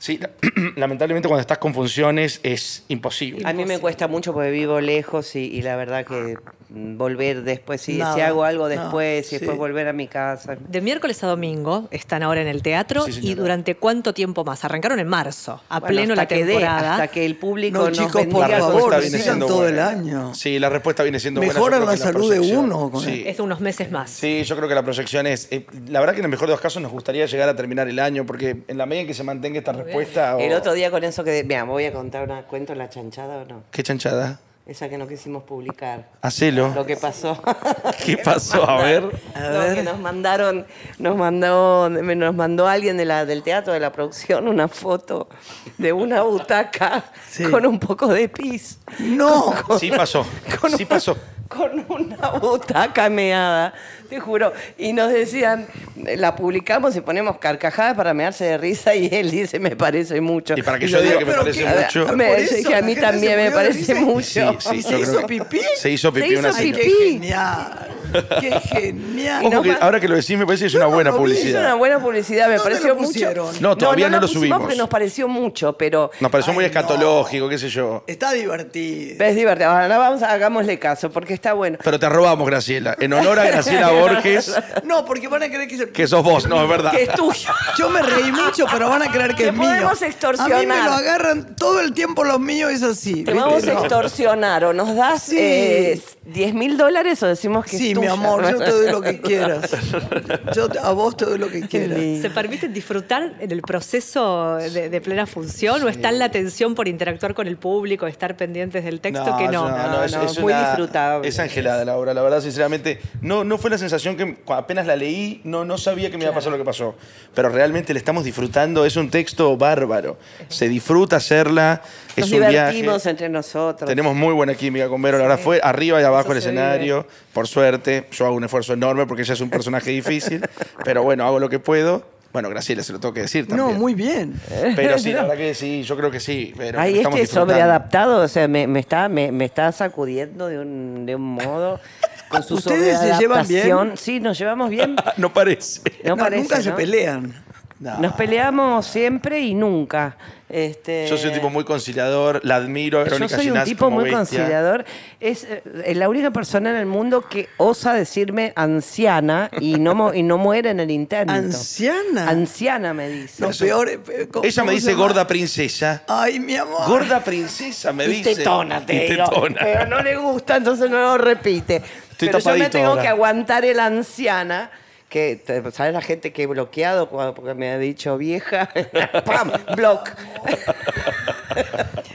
Sí, la- lamentablemente cuando estás con funciones es imposible. A mí me cuesta mucho porque vivo lejos y, y la verdad que volver después, si, si hago algo no, después y después sí. volver a mi casa. De miércoles a domingo están ahora en el teatro Sí, y durante cuánto tiempo más? Arrancaron en marzo, a Bueno, pleno la que dé, temporada. hasta que el público No, nos chicos, por favor, sigan siendo todo el buena. año. Sí, la respuesta viene siendo buena. Mejoran creo la salud de uno con Sí. Es de unos meses más. Sí, yo creo que la proyección es. eh, la verdad que en el mejor de los casos nos gustaría llegar a terminar el año, porque en la medida en que se mantenga esta respuesta. O- El otro día con eso que... Mira, voy a contar una cuento la chanchada o no. ¿Qué chanchada? Esa que no quisimos publicar. Hacelo. Lo que pasó. ¿Qué pasó? A ver. No, que nos mandaron, nos mandó, nos mandó alguien de la, del teatro, de la producción, una foto de una butaca Sí. con un poco de pis. No, Sí pasó. Con Sí pasó. Con una butaca meada, te juro. Y nos decían, la publicamos y ponemos carcajadas para mearse de risa y él dice, me parece mucho. Y para que Y yo diga que me parece ¿qué? mucho. ¿Fue Me- eso? dije, a ¿La mí también me parece mucho. Sí, sí, ¿Y yo se creo hizo pipí? Se hizo pipí Se una señora. pipí. Qué genial. Qué genial. Ojo que ahora que lo decís me parece que es una buena vi, Es una publicidad. buena publicidad, me ¿Dónde pareció mucho. No, todavía no lo subimos. porque nos pareció mucho, pero Nos pareció muy Ay, escatológico, qué sé yo. Está divertido. es divertido. Ahora vamos, hagámosle caso, porque está bueno. Pero te robamos, Graciela. En honor a Graciela Borges, No, porque van a creer que es que sos vos, no, es verdad. Que es tuyo. Yo me reí mucho, pero van a creer que Te es mío. podemos A mí me extorsionar. lo agarran todo el tiempo los míos es así. Te ¿viste? vamos a No. extorsionar o nos das Sí. eh, 10 mil dólares o decimos que Sí, es mi tuya. amor, yo te doy lo que quieras. Yo te- a vos te doy lo que quieras. ¿Se permiten disfrutar en el proceso de, de plena función o está en la tensión por interactuar con el público, estar pendientes del texto que no? No, no, muy disfrutable. Es angelada la obra, la verdad, sinceramente. No, no fue la sensación que apenas la leí, no, no sabía que me iba a pasar lo que pasó. Pero realmente le estamos disfrutando, es un texto bárbaro. Se disfruta hacerla, es Nos un divertimos viaje. entre nosotros. Tenemos muy buena química con Vero, la verdad fue arriba y abajo se escenario, por suerte. Yo hago un esfuerzo enorme porque ella es un personaje difícil, pero bueno, hago lo que puedo. Bueno, Graciela, se lo tengo que decir también. No, muy bien. Pero sí, la verdad que sí, yo creo que sí. Pero Ay, este sobreadaptado, o sea, me, me está, me, me está sacudiendo de un, de un modo. Con su ¿Ustedes se llevan bien? Sí, nos llevamos bien. No parece. No, No, parece, nunca se ¿no? pelean. No. Nos peleamos siempre y nunca. Este, Yo soy un tipo muy conciliador, la admiro a Yo Verónica soy un tipo muy bestia. conciliador. Es eh, la única persona en el mundo que osa decirme anciana y no, y no muere en el intento. ¿Anciana? Anciana me dice. Lo peor eh, ¿cómo- Ella me cómo dice gorda princesa. Ay, mi amor. Gorda princesa, me y dice. tetona, te Y digo. tetona. Pero no le gusta, entonces no lo repite. Estoy Pero yo me tengo ahora. que aguantar el anciana. Que, ¿sabes la gente que he bloqueado cuando- porque me ha dicho vieja? ¡Pam! Block.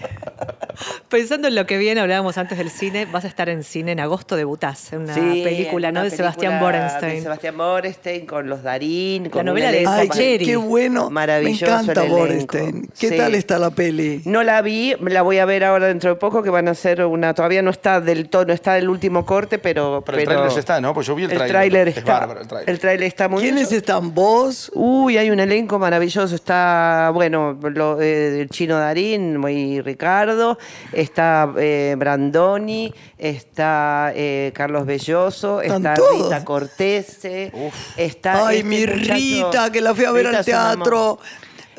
Pensando en lo que viene, hablábamos antes del cine, vas a estar en cine en agosto, debutás en una Sí, película, una ¿no? De Sebastián Borenstein. De Sebastián Borenstein con los Darín. Con novela un de Ay, Esa qué, Pacheri. qué bueno. Maravilloso Me encanta el. Borenstein. ¿Qué Sí. tal está la peli? No la vi, la voy a ver ahora dentro de poco, que van a hacer una. Todavía no está del todo, no está el último corte, pero. Pero el tráiler ya está, ¿no? Pues yo vi el tráiler. tráiler Es está. bárbaro el tráiler. El tráiler está muy ¿Quiénes bien. están vos? Uy, hay un elenco maravilloso. Está, bueno, lo- eh, el chino Darín y Ricardo. Está eh, Brandoni, está eh, Carlos Belloso, está todos. Rita Cortese, está Ay, este mi muchacho- Rita, que la fui a ver Rita al teatro.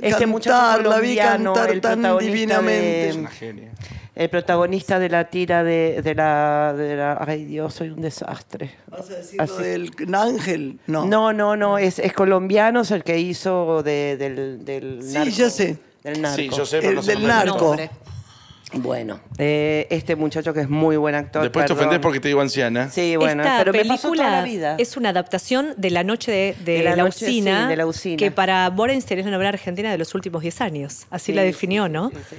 Este muchacho cantar, la vi cantar el tan protagonista divinamente. Es una genia. El protagonista de la tira de, de la, de la- Ay, Dios, soy un desastre. ¿Vas a decir Así- lo del ángel? No. No, no, no, es, es colombiano, es el que hizo de- del, del Sí, narco. ya sé. Del narco. Sí, yo sé, pero El no sé del narco. Nombre. Bueno, eh, este muchacho que es muy buen actor. Después te ofendés porque te digo anciana. Sí, bueno, Esta pero me película pasó toda la vida. es una adaptación de La Noche de, de De la la, noche, usina, sí, de La Usina. que para Borenstein es una obra argentina de los últimos 10 años. Así la definió, sí, ¿no? sí, sí.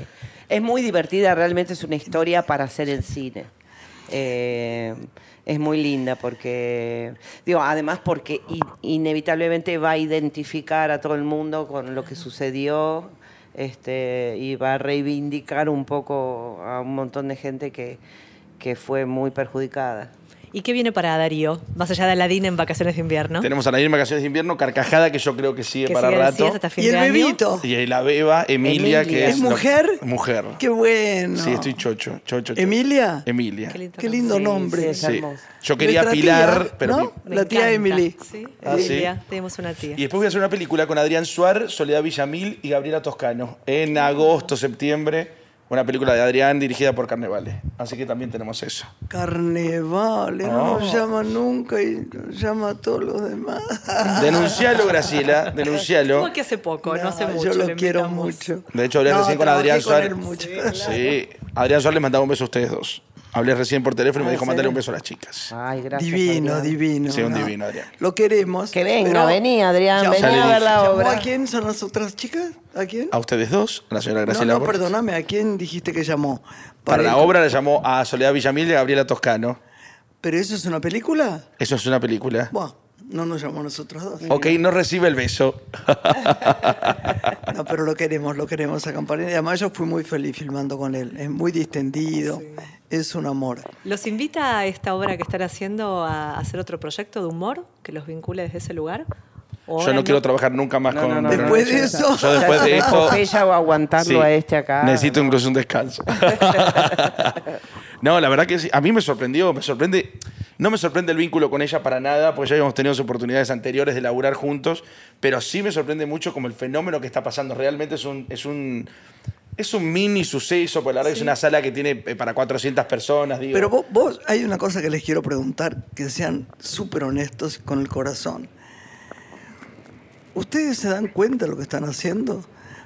Es muy divertida, realmente es una historia para hacer en cine. Eh, es muy linda porque, digo, además porque inevitablemente va a identificar a todo el mundo con lo que sucedió este, y va a reivindicar un poco a un montón de gente que, que fue muy perjudicada. ¿Y qué viene para Darío? Más allá de Aladín en vacaciones de invierno. Tenemos a Nadir en vacaciones de invierno, Carcajada, que yo creo que sigue que para sigue rato. siesta hasta fin Y el de bebito. Y la beba, Emilia, Emilia. que ¿Es es. lo- mujer? mujer. Qué bueno. Sí, estoy chocho. chocho, chocho. ¿Emilia? Emilia. Qué lindo Qué lindo Sí, nombre. sí, es Sí. Yo quería Nuestra Pilar, tía, pero. ¿no? mi- La tía. Emily. Sí, Ah, sí. Emilia, tenemos una tía. Y después voy a hacer una película con Adrián Suar, Soledad Villamil y Gabriela Toscano. En agosto, septiembre. Una película de Adrián dirigida por Carnevale. Así que también tenemos eso. Carnevale, no nos llama nunca y nos llama a todos los demás. Denuncialo, Graciela, denuncialo. Como que hace poco, no, hace mucho. Yo lo quiero mucho. De hecho, hablé No, recién con Adrián con Suar. él mucho. Sí, Adrián Suar les mandaba un beso a ustedes dos. Hablé recién por teléfono y me ¿Ah, dijo serio? un beso a las chicas. Ay, gracias. Divino, Adrián. divino. Sí, un ¿no? divino, Adrián. Lo queremos. Que venga, vení, Adrián, vení a ver dije. la ¿Llamó obra. ¿A quién son las otras chicas? ¿A quién? ¿A ustedes dos? A la señora no, Graciela no, Borges. perdóname, ¿a quién dijiste que llamó? Para la el- obra le llamó a Soledad Villamil y a Gabriela Toscano. ¿Pero eso es una película? Eso es una película. Bueno, no nos llamó a nosotros dos. Ok, no recibe el beso. No, pero lo queremos, lo queremos a Campanella. Y además yo fui muy feliz filmando con él. Es muy distendido, es un amor. ¿Los invita a esta obra que están haciendo a hacer otro proyecto de humor que los vincule desde ese lugar? ¿O Yo no quiero trabajar nunca más No, con. no, no, Después no, de eso-. Yo después de esto- Epopeya o aguantarlo Sí, a este acá. Necesito incluso un descanso. no, la verdad que sí. A mí me sorprendió, me sorprende. No me sorprende el vínculo con ella para nada, porque ya habíamos tenido oportunidades anteriores de laburar juntos, pero sí me sorprende mucho como el fenómeno que está pasando. Realmente es un, es un, es un mini suceso, porque la verdad es una sala que tiene eh, para 400 personas. Digo. Pero vos, vos- hay una cosa que les quiero preguntar, que sean súper honestos con el corazón. ¿Ustedes se dan cuenta de lo que están haciendo?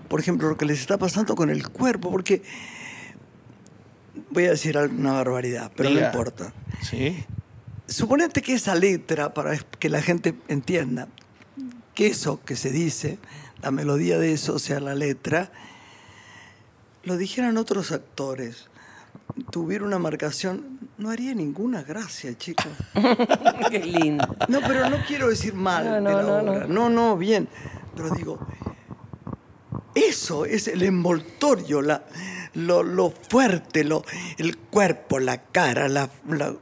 Por ejemplo, lo que les está pasando con el cuerpo, porque voy a decir alguna barbaridad, pero Diga. no importa. Sí. Suponete que esa letra, para que la gente entienda, que eso que se dice, la melodía de eso, o sea, la letra, lo dijeran otros actores, tuviera una marcación, no haría ninguna gracia, chicos. Qué lindo. No, pero no quiero decir mal No, de no, la no, obra. No, no, bien. Pero digo, eso es el envoltorio, la, lo, lo fuerte, lo, el cuerpo, la cara, la, la,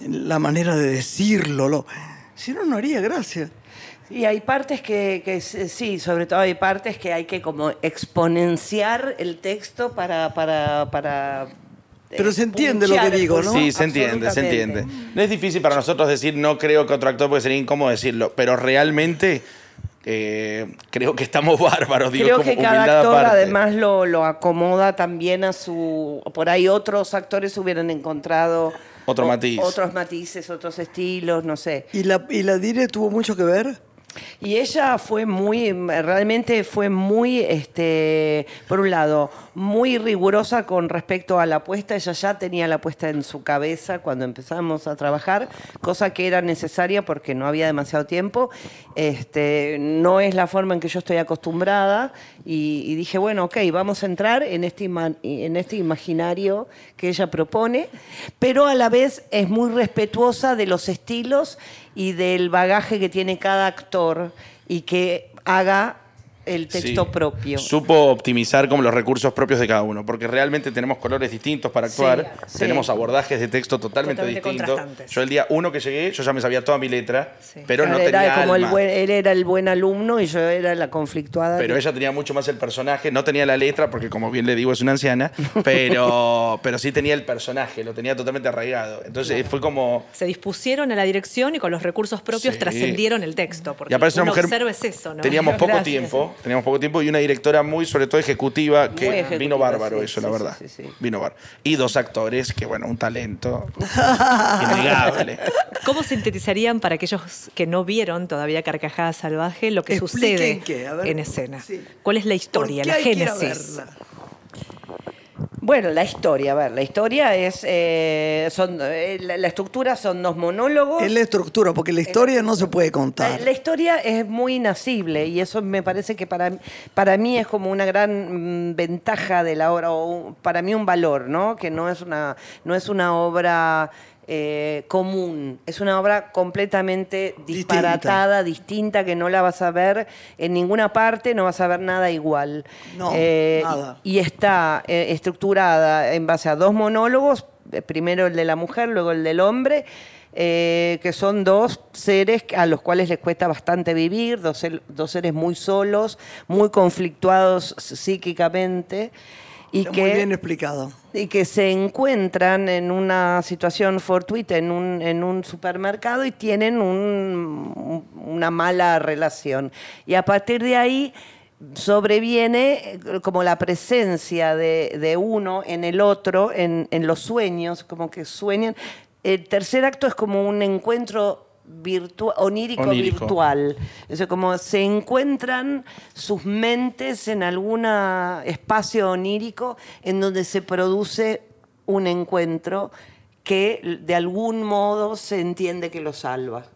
la manera de decirlo. Lo, si no, no haría gracia. Y hay partes que, que sí, sobre todo hay partes que hay que como exponenciar el texto para... para, para eh, Pero se entiende lo que digo, ¿no? Sí, se entiende, se entiende. No es difícil para nosotros decir no creo que otro actor puede ser incómodo decirlo, pero realmente eh, creo que estamos bárbaros, digo, Creo como que cada actor aparte. además lo, lo acomoda también a su... Por ahí otros actores hubieran encontrado... Otro o- matiz. Otros matices, otros estilos, no sé. ¿Y la, y la Dire tuvo mucho que ver? Y ella fue muy, realmente fue muy, este, por un lado, muy rigurosa con respecto a la apuesta. Ella ya tenía la apuesta en su cabeza cuando empezamos a trabajar, cosa que era necesaria porque no había demasiado tiempo. Este, no es la forma en que yo estoy acostumbrada y, dije, bueno, ok, vamos a entrar en este, en este imaginario que ella propone, pero a la vez es muy respetuosa de los estilos y del bagaje que tiene cada actor y que haga el texto Sí. propio. Supo optimizar como los recursos propios de cada uno, porque realmente tenemos colores distintos para actuar, Sí, tenemos sí. abordajes de texto totalmente, Totalmente distintos. Yo el día uno que llegué, yo ya me sabía toda mi letra, Sí. pero no Era tenía como el alma. buen- él era el buen alumno y yo era la conflictuada. Pero ella tenía mucho más el personaje, no tenía la letra, porque como bien le digo es una anciana, pero, pero sí tenía el personaje, lo tenía totalmente arraigado. Entonces fue como... Se dispusieron a la dirección y con los recursos propios Sí. trascendieron el texto. Porque Y una mujer. observa es eso, ¿no? Teníamos poco Gracias. tiempo, teníamos poco tiempo y una directora muy, sobre todo ejecutiva, que ejecutiva, vino bárbaro sí, eso, sí, la verdad. sí, sí. Vino bárbaro. Y dos actores, que bueno, un talento innegable. ¿Cómo sintetizarían para aquellos que no vieron todavía Carcajada Salvaje lo que Expliquen sucede qué, a ver. en escena? Sí. ¿Cuál es la ¿Por historia, qué la hay que ir a génesis? Bueno, la historia, a ver, la historia es, eh, son, eh, la, la estructura son dos monólogos. Es la estructura, porque la historia no se puede contar. la historia es muy inacible y eso me parece que para, para mí es como una gran mm, ventaja de la obra, o para mí un valor, ¿no? Que no es una, no es una obra eh, común, es una obra completamente disparatada, distinta. que no la vas a ver en ninguna parte, no vas a ver nada igual. No, Eh, nada. Y está eh, estructurada en base a dos monólogos, primero el de la mujer, luego el del hombre, eh, que son dos seres a los cuales les cuesta bastante vivir, dos seres muy solos, muy conflictuados psíquicamente. Y Está que, muy bien explicado. y que se encuentran en una situación fortuita en un, en un supermercado y tienen un- un- una mala relación. Y a partir de ahí sobreviene eh, como la presencia de, de uno en el otro, en, en los sueños, como que sueñan. El tercer acto es como un encuentro virtua- onírico, Onírico. virtual. O sea, como se encuentran sus mentes en algún espacio onírico en donde se produce un encuentro que de algún modo se entiende que lo salva.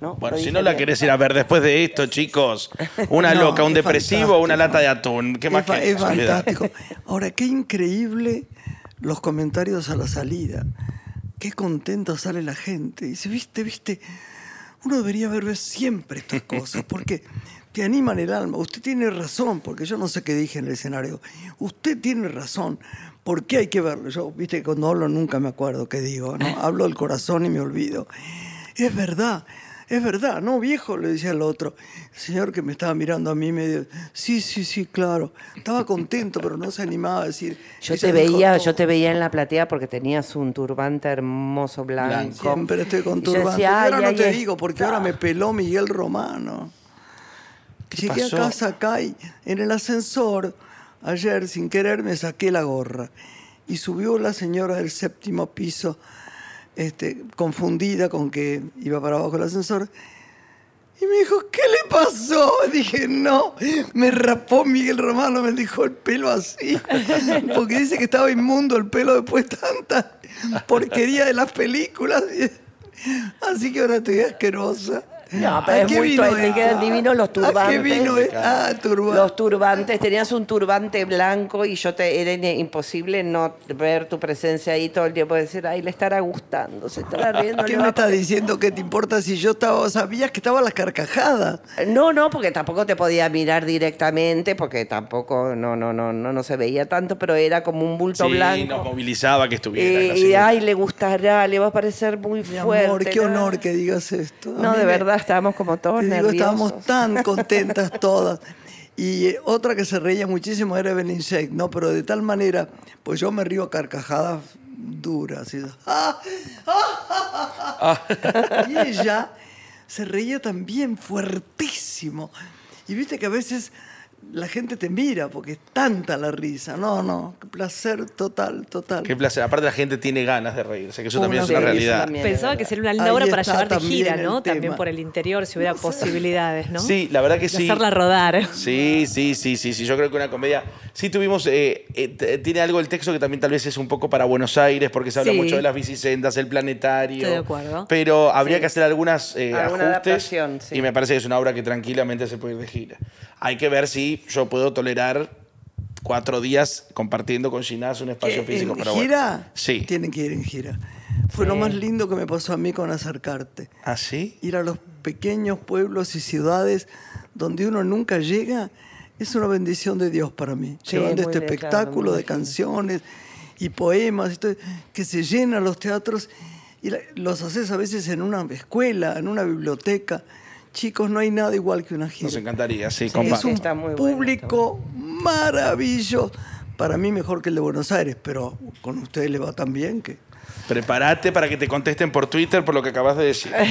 ¿No? Bueno, si no la bien. querés ir a ver después de esto, chicos, una No, loca, un es depresivo, una fantástico. lata de atún. ¿Qué más es, es fantástico. Ahora, qué increíble los comentarios a la salida. Qué contenta sale la gente. Dice, viste, viste, uno debería ver siempre estas cosas porque te animan el alma. Usted tiene razón, porque yo no sé qué dije en el escenario. Usted tiene razón. ¿Por qué hay que verlo? Yo, viste, cuando hablo nunca me acuerdo qué digo, ¿no? Hablo del corazón y me olvido. Es verdad. Es verdad, no, viejo, le decía al otro. El señor que me estaba mirando a mí me dijo, sí, sí, sí, claro. Estaba contento, pero no se animaba a decir. Yo ella te veía, yo te veía en la platea porque tenías un turbante hermoso blanco. Blanco. Siempre estoy con Y yo turbante. decía, Y ahora "Ay, no te está". digo, porque ahora me peló Miguel Romano. Llegué pasó? a casa acá y en el ascensor, ayer sin querer me saqué la gorra. Y subió la señora del séptimo piso, este, confundida con que iba para abajo el ascensor. Y me dijo, ¿qué le pasó? Dije, no, me rapó Miguel Romano, me dejó el pelo así. Porque dice que estaba inmundo el pelo después de tanta porquería de las películas. Así que ahora estoy asquerosa. No, pero ¿A es muy te quedan divinos los ¿A qué turbantes. vino? Ah, turbante. Los turbantes, tenías un turbante blanco y yo te era imposible no ver tu presencia ahí todo el tiempo decir, ay, le estará gustando, se estará riendo. ¿Qué me estás diciendo? ¿Qué te importa si yo estaba, sabías que estaba la carcajada? No, no, porque tampoco te podía mirar directamente, porque tampoco, no, no, no, no, no se veía tanto, pero era como un bulto Sí, blanco. nos movilizaba que estuviera. Eh, así. y ay, le gustará, le va a parecer muy Mi fuerte. amor, qué ¿no? honor que digas esto. No, de verdad, estábamos como todos digo, nerviosos. estábamos tan contentas todas. Y eh, otra que se reía muchísimo era Evelyn Shake, ¿no? Pero de tal manera, pues yo me río a carcajadas duras. así, ¡ah! ¡ah! y ella se reía también fuertísimo. Y viste que a veces la gente te mira porque es tanta la risa. No, no, qué placer total, total. Qué placer. Aparte la gente tiene ganas de reírse, que eso también es Una realidad. También. Pensaba que sería una obra para llevar de gira, ¿no? También por el interior, si hubiera posibilidades, ¿no? Sí, la verdad que sí. hacerla rodar. Sí, sí, sí, sí, sí. Yo creo que una comedia. Sí, tuvimos. eh, eh, t- tiene algo el texto que también tal vez es un poco para Buenos Aires, porque se habla Sí. mucho de las bicisendas, el planetario. Estoy de acuerdo. Pero habría que hacer algunas eh, Alguna ajustes. adaptación, sí. Y me parece que es una obra que tranquilamente se puede ir de gira. Hay que ver si yo puedo tolerar cuatro días compartiendo con Ginás un espacio ¿Qué, físico. ¿En pero bueno. gira? Sí. Tienen que ir en gira. Fue lo más lindo que me pasó a mí con acercarte. ¿Ah, sí? Ir a los pequeños pueblos y ciudades donde uno nunca llega, es una bendición de Dios para mí. Sí, Llevando este espectáculo de canciones y poemas, y todo, que se llenan los teatros y los haces a veces en una escuela, en una biblioteca. Chicos, no hay nada igual que una gira. Nos encantaría, sí, es compa. un Está muy bueno, público maravilloso. Para mí mejor que el de Buenos Aires, pero con ustedes le va tan bien que... Prepárate para que te contesten por Twitter por lo que acabas de decir.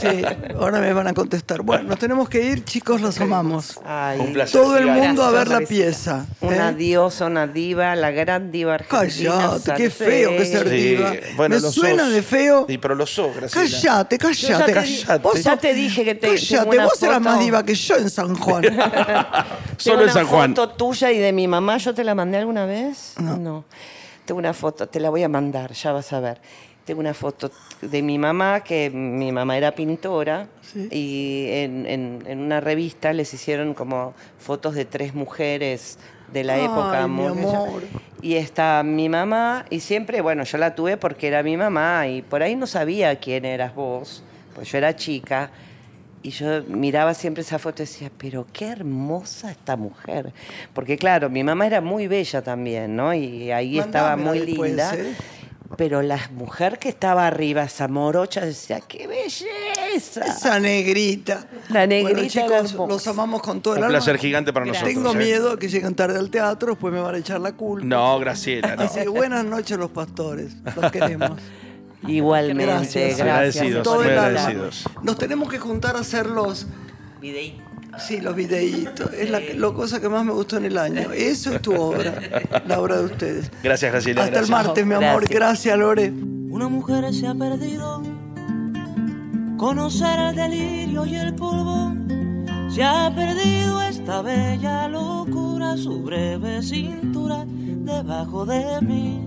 Sí, ahora me van a contestar. Bueno, nos tenemos que ir, chicos, los amamos. Ay, Un placer. Todo el mundo a ver la Gracias. pieza. Una ¿eh? diosa, una diva, la gran diva argentina. Callate, qué feo que ser Sí, diva. bueno, Me suena sos. de feo. Sí, pero lo sos, Graciela. Callate, Yo ya callate. te Vos ya te dije que te- tengo Callate, una vos eras foto. más diva que yo en San Juan. Solo Tengo en San Juan. una foto tuya y de mi mamá, ¿yo te la mandé alguna vez? No. Tengo una foto, te la voy a mandar, ya vas a ver. Tengo una foto de mi mamá, que mi mamá era pintora, y en, en- en una revista les hicieron como fotos de tres mujeres de la Ay, época. mi amor. Y está mi mamá, y siempre, bueno, yo la tuve porque era mi mamá, y por ahí no sabía quién eras vos, pues yo era chica. Y yo miraba siempre esa foto y decía, pero qué hermosa esta mujer. Porque claro, mi mamá era muy bella también, ¿no? Y ahí estaba muy linda. ¿eh? Pero la mujer que estaba arriba, esa morocha, decía, ¡qué belleza! Esa negrita. La negrita Bueno, chicos, los amamos con todo el Un alma. placer gigante para nosotros. Tengo ¿eh? miedo que lleguen tarde al teatro, después me van a echar la culpa. No, Graciela, no. Así que buenas noches los pastores, los queremos. Igualmente, Gracias. gracias. Agradecidos, Todo el agradecidos. Nos tenemos que juntar a hacer los, Videíto. sí, los videitos. Es la, la cosa que más me gustó en el año. Eso es tu obra, la obra de ustedes. Gracias, Graciela. Hasta el gracias. martes, mi amor. Gracias. Gracias, Lore. Una mujer se ha perdido. Conocer el delirio y el polvo. Se ha perdido esta bella locura, su breve cintura debajo de mí.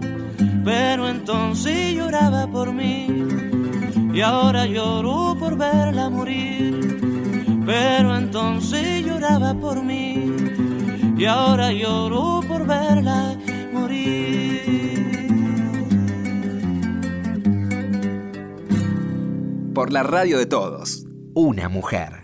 Pero entonces lloraba por mí y ahora lloro por verla morir. Pero entonces lloraba por mí y ahora lloro por verla morir. Por la radio de todos. Una mujer.